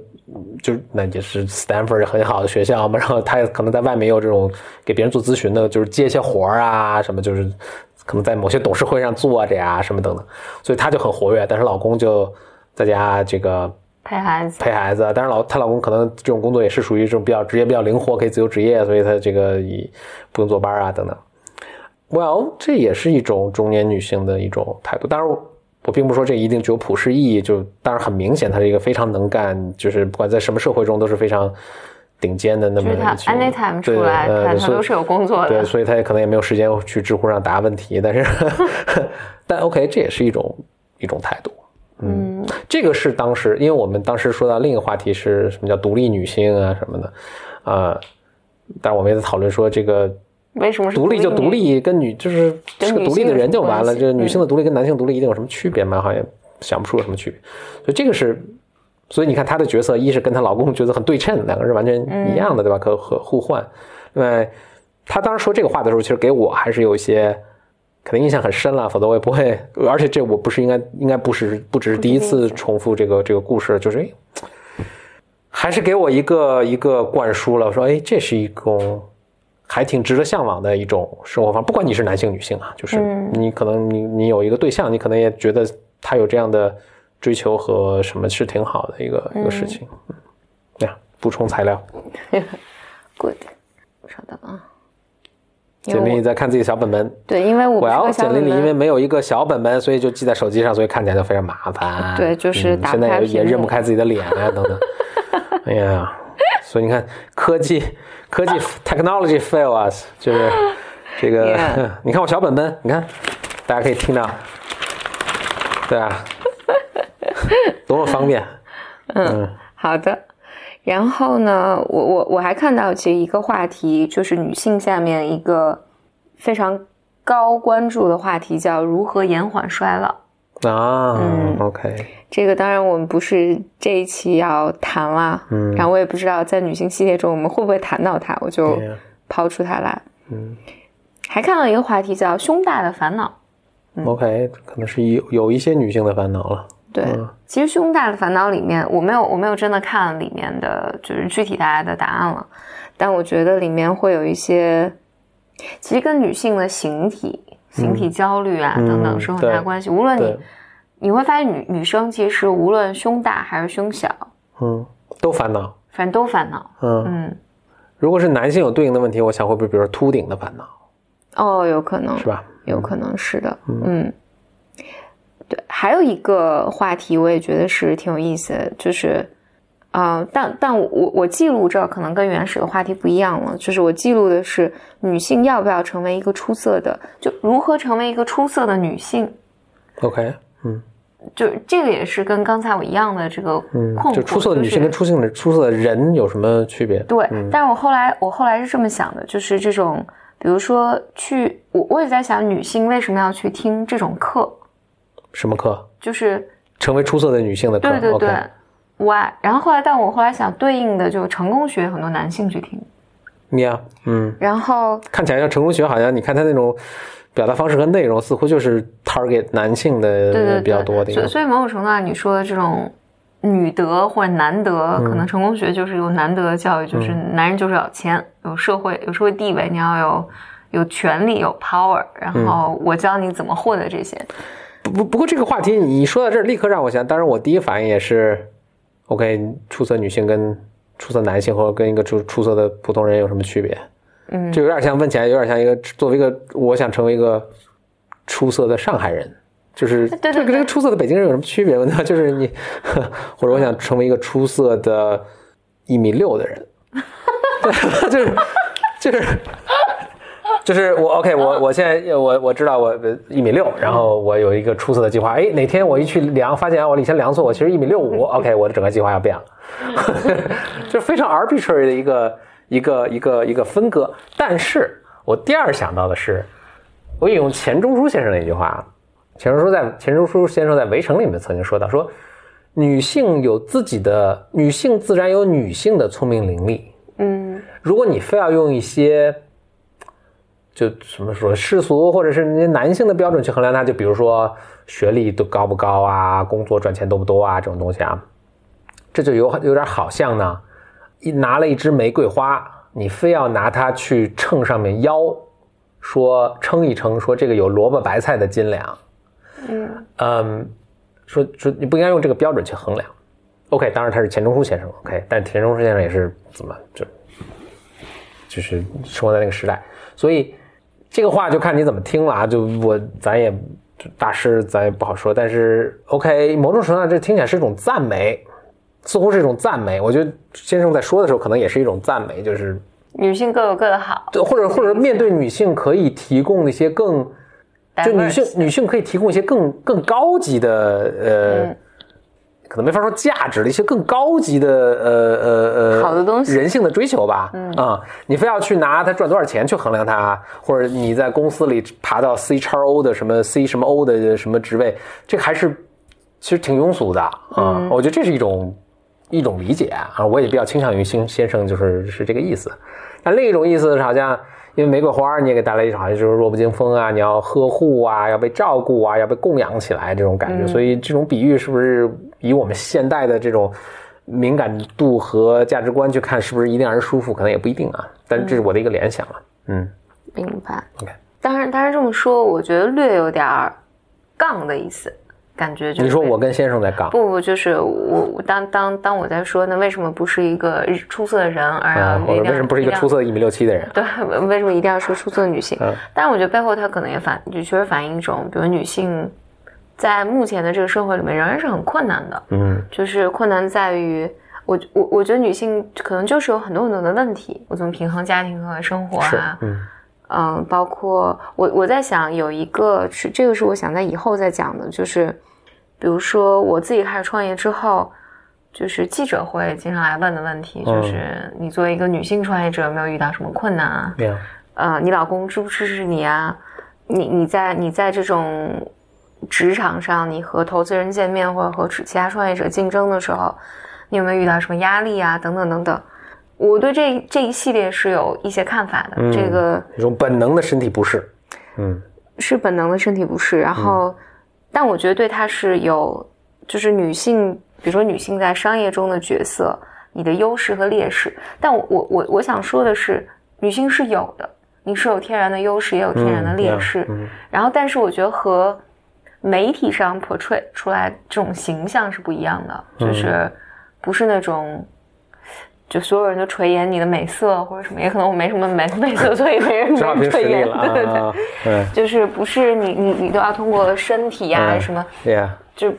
就那也是 Stanford 很好的学校嘛，然后她可能在外面有这种给别人做咨询的，就是接一些活儿啊什么，就是可能在某些董事会上坐着呀什么等等，所以她就很活跃，但是老公就在家这个陪孩子。陪孩子，但是老她老公可能这种工作也是属于这种比较职业比较灵活，可以自由职业，所以她这个以不用坐班啊等等。Well，这也是一种中年女性的一种态度。当然，我并不说这一定具有普世意义。就当然很明显，她是一个非常能干，就是不管在什么社会中都是非常顶尖的那么一群。Anytime 出来，她都是有工作的。对，所以她也可能也没有时间去知乎上答问题。但是，但 OK，这也是一种一种态度。嗯，这个是当时，因为我们当时说到另一个话题是什么叫独立女性啊什么的啊，但是我们也在讨论说这个。为什么独立就独立？跟女就是是个独立的人就完了。就是女性的独立跟男性独立一定有什么区别吗？好像想不出有什么区别。所以这个是，所以你看她的角色，一是跟她老公角色很对称，两个人完全一样的，对吧？可可互换。另外，她当时说这个话的时候，其实给我还是有一些肯定印象很深了，否则我也不会。而且这我不是应该应该不是不只是第一次重复这个这个故事，就是还是给我一个一个灌输了。我说，哎，这是一种。还挺值得向往的一种生活方式，不管你是男性女性啊，就是你可能你你有一个对象，你可能也觉得他有这样的追求和什么是挺好的一个一个事情。嗯，呀，补充材料。Good，稍等啊。简历在看自己小本本。对，因为我我要简历里因为没有一个小本本，所以就记在手机上，所以看起来就非常麻烦。对，就是现在也也认不开自己的脸啊，等等。哎呀，所以你看科技。科技 technology fail us，就是这个。你看我小本本，你看，大家可以听到，对啊，多么方便。嗯，好的。然后呢，我我我还看到其实一个话题，就是女性下面一个非常高关注的话题，叫如何延缓衰老。啊，嗯，OK。这个当然我们不是这一期要谈啦，嗯然后我也不知道在女性系列中我们会不会谈到它，我就抛出它来。嗯还看到一个话题叫“胸大的烦恼，OK，可能是有有一些女性的烦恼了。”。对，嗯其实“胸大的烦恼”里面，我没有我没有真的看里面的就是具体大家的答案了，但我觉得里面会有一些，其实跟女性的形体、形体焦虑啊、嗯等等是有很大关系。无论你对，你会发现女女生其实无论胸大还是胸小，嗯，都烦恼。反正都烦恼。嗯，嗯，如果是男性有对应的问题，我想会不会比如说秃顶的烦恼，哦，有可能。是吧？有可能是的，嗯，对，还有一个话题我也觉得是挺有意思的，就是，啊、但但我我我记录这可能跟原始的话题不一样了，就是我记录的是女性要不要成为一个出色的，就如何成为一个出色的女性，OK，嗯就这个也是跟刚才我一样的这个嗯困，惑，就出色的女性跟出色的出色的人有什么区别？对，嗯但是我后来我后来是这么想的，就是这种，比如说去，我我也在想，女性为什么要去听这种课，什么课？就是成为出色的女性的课。对对对，why？然后后来，但我后来想，对应的就成功学，很多男性去听，你啊，嗯，然后看起来像成功学，好像你看他那种表达方式和内容，似乎就是 target 男性的比较多的一个。所以所以某种程度上，你说的这种女德或者男德，可嗯能成功学就是有男德的教育，就是男人就是要钱，有社会有社会地位，你要有有权利有 power，然嗯后我教你怎么获得这些。不不不过这个话题你说到这儿，立刻让我想，当然我第一反应也是，OK，出色女性跟出色男性或者跟一个出出色的普通人有什么区别？嗯就有点像问起来，有点像一个作为一个我想成为一个出色的上海人。就是对对这个出色的北京人有什么区别呢？就是你，或者我想成为一个出色的一米六的人，对，就是就是就是我 OK，我我现在我我知道我一米六，然后我有一个出色的计划。哎，哪天我一去量，发现我以前量错，我其实一米六五。OK，我的整个计划要变了，就非常 arbitrary 的一个一个一个一个分割。但是我第二想到的是，我引用钱钟书先生的一句话，钱钟书在钱钟书先生在《围城》里面曾经说到说。女性有自己的，女性自然有女性的聪明伶俐，嗯如果你非要用一些，就什么说世俗或者是那些男性的标准去衡量他，就比如说学历都高不高啊，工作赚钱多不多啊这种东西啊，这就有有点好像呢，一拿了一支玫瑰花，你非要拿它去秤上面腰，说称一称，说这个有萝卜白菜的斤两，嗯嗯，说说你不应该用这个标准去衡量。OK，当然他是钱钟书先生，OK，但钱钟书先生也是怎么就就是生活在那个时代，所以这个话就看你怎么听了啊。就我咱也大师咱也不好说，但是 OK，某种程度上这听起来是一种赞美，似乎是一种赞美。我觉得先生在说的时候可能也是一种赞美，就是女性各有各的好，对，或者或者面对女性可以提供一些更。就女性女性可以提供一些更更高级的呃，嗯可能没法说价值的一些更高级的呃呃呃好的东西人性的追求吧。嗯啊，你非要去拿他赚多少钱去衡量他，或者你在公司里爬到 C 叉 O 的什么 C 什么 O 的什么职位，这个还是其实挺庸俗的啊。嗯我觉得这是一种一种理解啊，我也比较倾向于先先生就是是这个意思。但另一种意思是好像。因为玫瑰花，你也给带来一种好像就是弱不禁风啊，你要呵护啊，要被照顾啊，要被供养起来这种感觉。所以这种比喻是不是以我们现代的这种敏感度和价值观去看，是不是一定让人舒服？可能也不一定啊。但是这是我的一个联想了。嗯明白。，OK，当然，当然这么说，我觉得略有点儿杠的意思，感觉就是你说我跟先生在杠，不不，就是我我当当当我在说，那为什么不是一个出色的人，而要啊，或者一定要为什么不是一个出色的一米六七的人？对，为什么一定要说出色的女性？嗯但是我觉得背后它可能也反，就确实反映一种，比如女性在目前的这个社会里面仍然是很困难的，嗯就是困难在于。我我我觉得女性可能就是有很多很多的问题，我怎么平衡家庭和生活啊，嗯嗯，包括我我在想有一个是这个是我想在以后再讲的，就是比如说我自己开始创业之后，就是记者会经常来问的问题，嗯就是你作为一个女性创业者，有没有遇到什么困难啊？呃，你老公支不支持你啊？你你在你在这种职场上你和投资人见面或者和其他创业者竞争的时候，你有没有遇到什么压力啊？等等等等。我对这这一系列是有一些看法的。这个一种本能的身体不适，嗯，是本能的身体不适。然后，但我觉得对他是有，就是女性，比如说女性在商业中的角色，你的优势和劣势。但我我我我想说的是，女性是有的，你是有天然的优势，也有天然的劣势。然后，但是我觉得和媒体上 portray 出来这种形象是不一样的，就是不是那种。就所有人都垂涎你的美色或者什么，也可能我没什么美美色，所以没人垂涎。对对对，就是不是你你你都要通过身体呀什么，对呀，就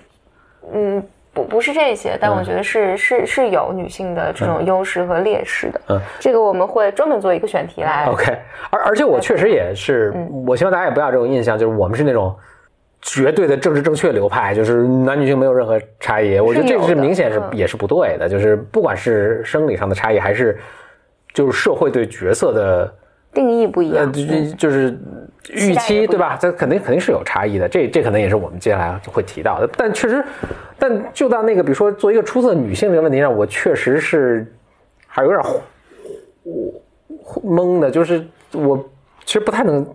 嗯不不是这些，但我觉得是是是有女性的这种优势和劣势的。嗯，这个我们会专门做一个选题来。OK，而而且我确实也是，我希望大家也不要这种印象，就是我们是那种。绝对的政治正确流派，就是男女性没有任何差异。我觉得这是明显是也是不对的，就是不管是生理上的差异，还是就是社会对角色的定义不一样，就就是预期对吧？这肯定肯定是有差异的。这这可能也是我们接下来会提到的。但确实，但就到那个比如说做一个出色女性这个问题上，我确实是还有点懵的，就是我其实不太能。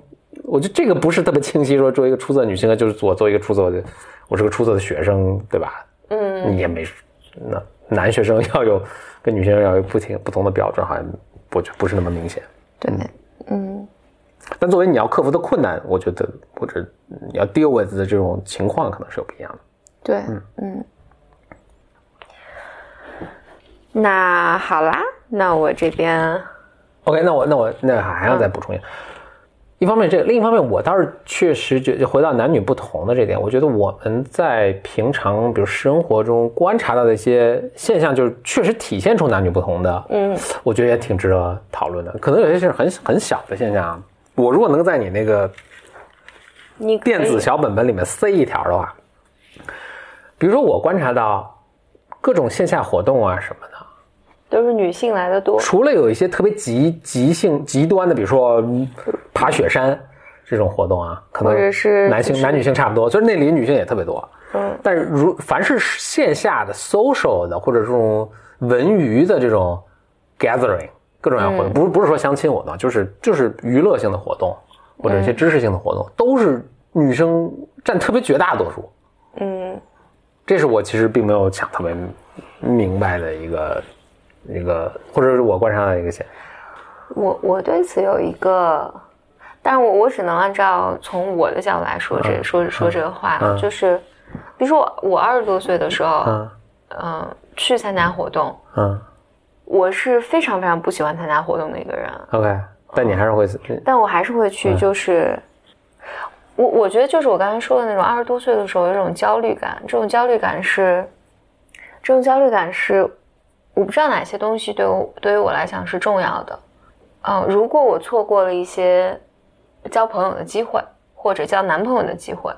我觉得这个不是特别清晰，说作为一个出色女性，就是我作为一个出色的，我是个出色的学生，对吧？嗯，你也没，那男学生要有跟女学生要有不停不同的标准，好像不不是那么明显。对，嗯。但作为你要克服的困难，我觉得或者你要 deal with 的这种情况，可能是有不一样的。对，嗯嗯。那好啦，那我这边，OK，那我那我那还要再补充一下。一方面，这另一方面，我倒是确实觉得回到男女不同的这点，我觉得我们在平常比如生活中观察到的一些现象，就是确实体现出男女不同的。嗯，我觉得也挺值得讨论的。可能有些是很很小的现象，我如果能在你那个你电子小本本里面塞一条的话，比如说我观察到各种线下活动啊什么的。都是女性来的多，除了有一些特别极极性极端的，比如说爬雪山这种活动啊，可能男性男女性差不多，就是那里女性也特别多。嗯，但是如凡是线下的 social 的或者这种文娱的这种 gathering 各种各样活动，不是不是说相亲活动，就是就是娱乐性的活动或者一些知识性的活动，都是女生占特别绝大多数。嗯，这是我其实并没有想特别明白的一个。那个，或者是我观察到一个线。我我对此有一个，但是我我只能按照从我的角度来说这说说这个话，就是，比如说我我二十多岁的时候，嗯，去参加活动，嗯，我是非常非常不喜欢参加活动的一个人。OK，但你还是会，但我还是会去，就是我我觉得就是我刚才说的那种二十多岁的时候有一种焦虑感，这种焦虑感是，这种焦虑感是。我不知道哪些东西对我对于我来讲是重要的，嗯，如果我错过了一些交朋友的机会或者交男朋友的机会，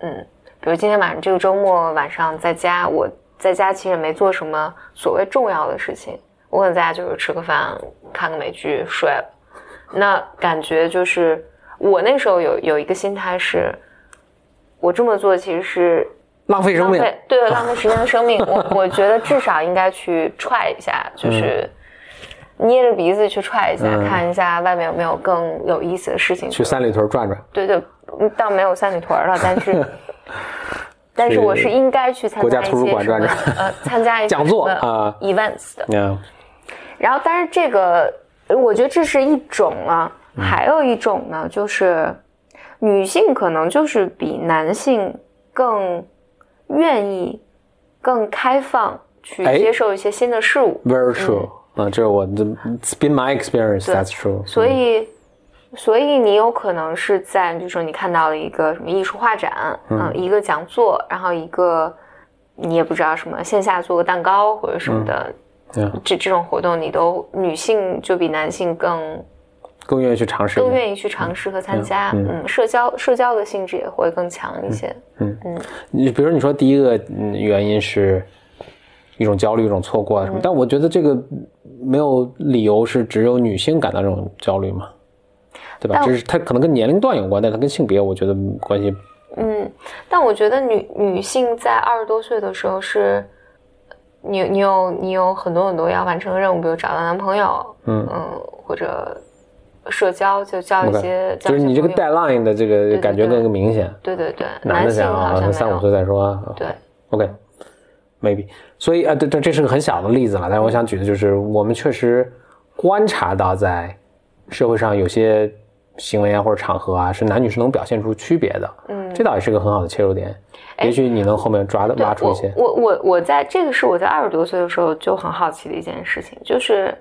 嗯，比如今天晚上这个周末晚上在家，我在家其实没做什么所谓重要的事情，我可能在家就是吃个饭、看个美剧、睡了，那感觉就是我那时候有有一个心态是，我这么做其实是。浪费生命，对，浪费时间的生命。我我觉得至少应该去踹一下，就是捏着鼻子去踹一下，看一下外面有没有更有意思的事情。去三里屯转转。对对，倒没有三里屯了，但是，但是我是应该去参加一些转转，呃，参加一些讲座啊，events 的。然后，但是这个，我觉得这是一种啊，还有一种呢，就是女性可能就是比男性更。愿意更开放去接受一些新的事物，Very true。啊，这是我的，It's been my experience. That's true。所以，所以你有可能是在，比如说你看到了一个什么艺术画展，嗯，一个讲座，然后一个你也不知道什么线下做个蛋糕或者什么的，这这种活动你都女性就比男性更。更愿意去尝试，更愿意去尝试和参加，嗯，社交社交的性质也会更强一些，嗯嗯。你比如你说第一个原因是一种焦虑，一种错过啊什么，但我觉得这个没有理由是只有女性感到这种焦虑嘛，对吧？只是它可能跟年龄段有关，但它跟性别我觉得关系嗯，但我觉得女女性在二十多岁的时候是，你你有你有很多很多要完成的任务，比如找到男朋友，嗯。嗯，或者社交，就交一些，交就是你这个一些朋友 deadline 的这个感觉对更明显。对对对，男的性想啊，三五岁再说啊。对，OK，maybe。所以啊，对对，这是个很小的例子了。但是我想举的就是，我们确实观察到，在社会上有些行为啊或者场合啊，是男女是能表现出区别的。嗯，这倒也是个很好的切入点。也许你能后面抓的挖出一些。我我我我在这个是我在二十多岁的时候就很好奇的一件事情，就是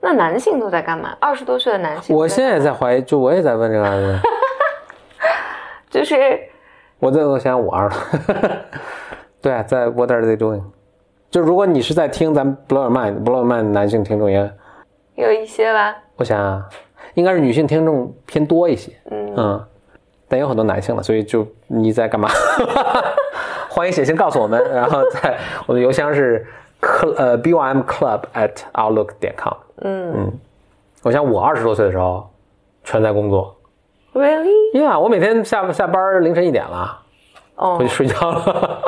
那男性都在干嘛？二十多岁的男性，我现在也在怀疑，就我也在问这个问题。就是我在我想五二了。对啊，在 What are they doing？就如果你是在听咱们 Blow Your Mind，Blow Your Mind 男性听众也，有一些吧，我想啊，应该是女性听众偏多一些。嗯，嗯，但有很多男性了，所以就你在干嘛？欢迎写信告诉我们，然后在我的邮箱是 cl 呃 bym club at outlook 点 com。嗯嗯我想我二十多岁的时候全在工作，，really？因为啊，我每天下下班凌晨一点了，哦回去，睡觉了，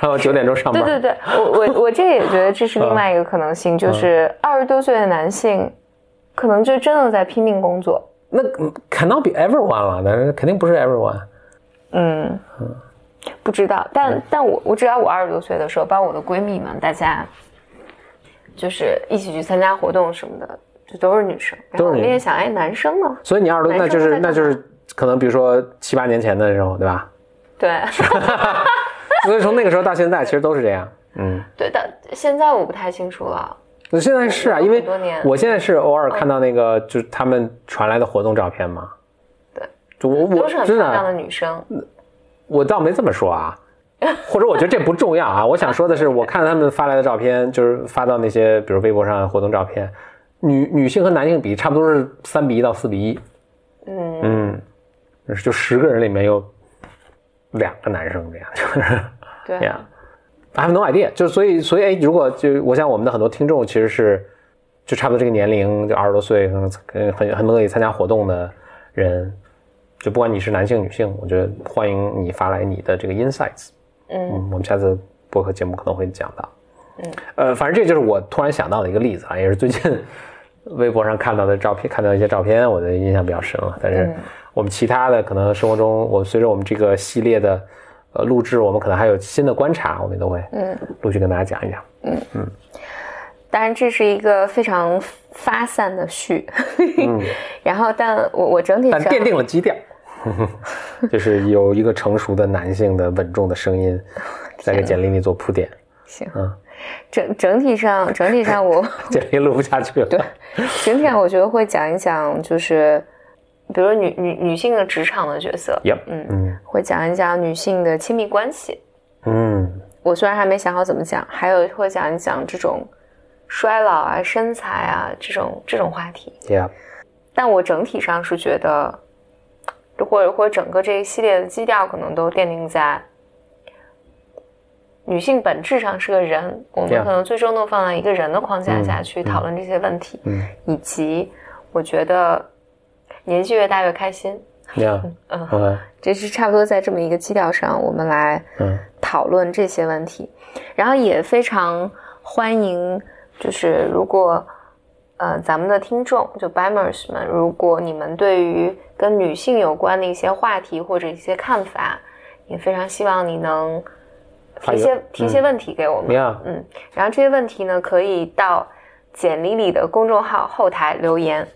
然后九点钟上班。对对对，我我我这也觉得这是另外一个可能性，就是二十多岁的男性，可能就真的在拼命工作。那 cannot be everyone 了，但是肯定不是 everyone。嗯嗯，不知道，但但我我知道，我二十多岁的时候，包括我的闺蜜们，大家就是一起去参加活动什么的，就都是女生。然后我都是女们也想，哎，男生呢？所以你二十多，那就是那就是可能比如说七八年前的时候，对吧？对 所以从那个时候到现在，其实都是这样。嗯，对，但现在我不太清楚了。那现在是啊，因为我现在是偶尔看到那个就是他们传来的活动照片嘛。对，就我我都是很真漂亮的的，女生。我倒没这么说啊。或者我觉得这不重要啊，我想说的是，我看他们发来的照片，就是发到那些比如微博上的活动照片，女女性和男性比差不多是三比一到四比一，嗯，嗯，就十个人里面有两个男生这样，就是 对 Yeah, I have no idea。就所以所以哎，如果就我想我们的很多听众其实是就差不多这个年龄，就二十多岁，可能很很很乐意参加活动的人，就不管你是男性女性，我觉得欢迎你发来你的这个 insights。嗯嗯，我们下次播客节目可能会讲到。嗯，呃，反正这就是我突然想到的一个例子啊，也是最近微博上看到的照片，看到一些照片，我的印象比较深了。但是嗯我们其他的可能生活中，我随着我们这个系列的呃录制，我们可能还有新的观察，我们都会嗯，陆续跟大家讲一讲。嗯嗯当然这是一个非常发散的序。嗯，然后，但我我整体上但奠定了基调，就是有一个成熟的男性的稳重的声音 在给简历里做铺垫。行，嗯整整体上整体上我 简历录不下去了。对，整体上我觉得会讲一讲，就是比如女女女性的职场的角色，Yep，嗯嗯会讲一讲女性的亲密关系。嗯我虽然还没想好怎么讲，还有会讲一讲这种衰老啊、身材啊这种这种话题。，Yeah，但我整体上是觉得，或者或者整个这一系列的基调可能都奠定在女性本质上是个人，我们可能最终都放在一个人的框架下去讨论这些问题，嗯。以及我觉得年纪越大越开心嗯。这是差不多在这么一个基调上，我们来嗯。讨论这些问题，然后也非常欢迎，就是如果呃咱们的听众就 Bimmers 们，如果你们对于跟女性有关的一些话题或者一些看法，也非常希望你能提一些提一些问题给我们嗯，然后这些问题呢可以到简历里的公众号后台留言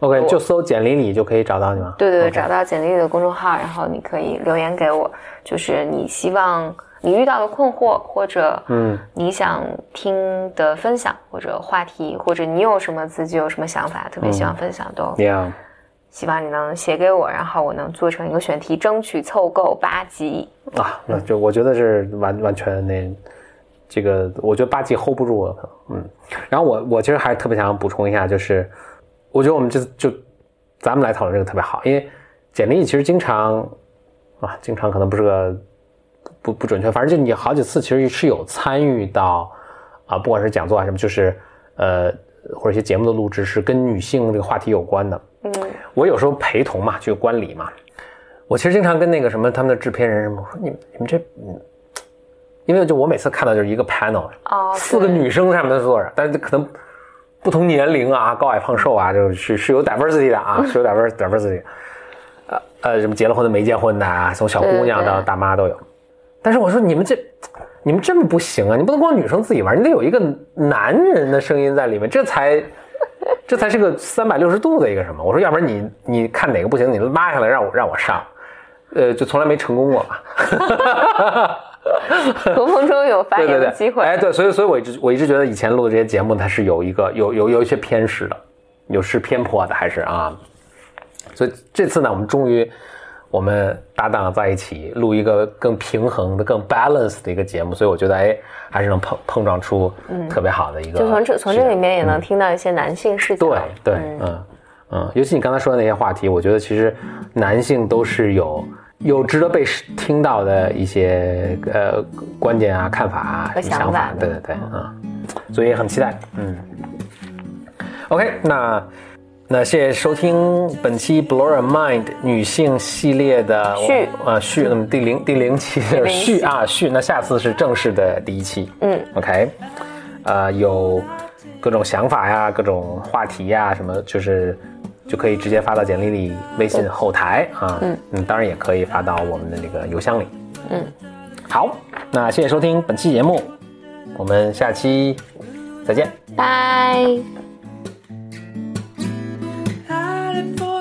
，OK，就搜简历里就可以找到你吗？对对找到简历里的公众号，然后你可以留言给我，就是你希望你遇到的困惑，或者嗯你想听的分享或者话题，或者你有什么自己有什么想法，特别希望分享都希望你能写给我，然后我能做成一个选题，争取凑够八集。啊，那就我觉得是完完全那这个，我觉得八集 hold 不住我，嗯。然后我我其实还是特别想补充一下，就是我觉得我们这次就咱们来讨论这个特别好，因为简历其实经常啊，经常可能不是个不不准确，反正就你好几次其实是有参与到啊，不管是讲座啊什么，就是呃或者一些节目的录制是跟女性这个话题有关的。嗯。我有时候陪同嘛，就观礼嘛，我其实经常跟那个什么他们的制片人什么，我说你们你们这，嗯，因为就我每次看到就是一个 panel，哦，四个女生上面坐着，但是可能不同年龄啊，高矮胖瘦啊，就是是有 diversity 的啊，是有 divers diversity，呃呃，什么结了婚的、没结婚的啊，从小姑娘到大妈都有。但是我说你们这，你们这么不行啊！你不能光女生自己玩，你得有一个男人的声音在里面，这才这才是个三百六十度的一个什么。我说要不然你你看哪个不行，你拉下来让我让我上，呃，就从来没成功过嘛。合 同中有发言的机会。哎，对，所以所以我一直我一直觉得以前录的这些节目，它是有一个有有有一些偏食的，有是偏颇的，还是啊。所以这次呢，我们终于我们搭档在一起录一个更平衡的、更 balance 的一个节目，所以我觉得哎，还是能碰碰撞出特别好的一个。就从这从这里面也能听到一些男性视角。对对，嗯嗯，尤其你刚才说的那些话题，我觉得其实男性都是有有值得被听到的一些呃观点啊、看法啊、和想法，想法对对对，嗯，所以很期待，嗯。OK，那那谢谢收听本期 Blow Your Mind 女性系列的续。啊续，那么第零第零期的零期。续啊续，那下次是正式的第一期，嗯，OK，呃，有各种想法呀，各种话题呀，什么就是就可以直接发到简历里、微信后台啊，嗯当然也可以发到我们的那个邮箱里，嗯，好，那谢谢收听本期节目，我们下期再见。拜。it for.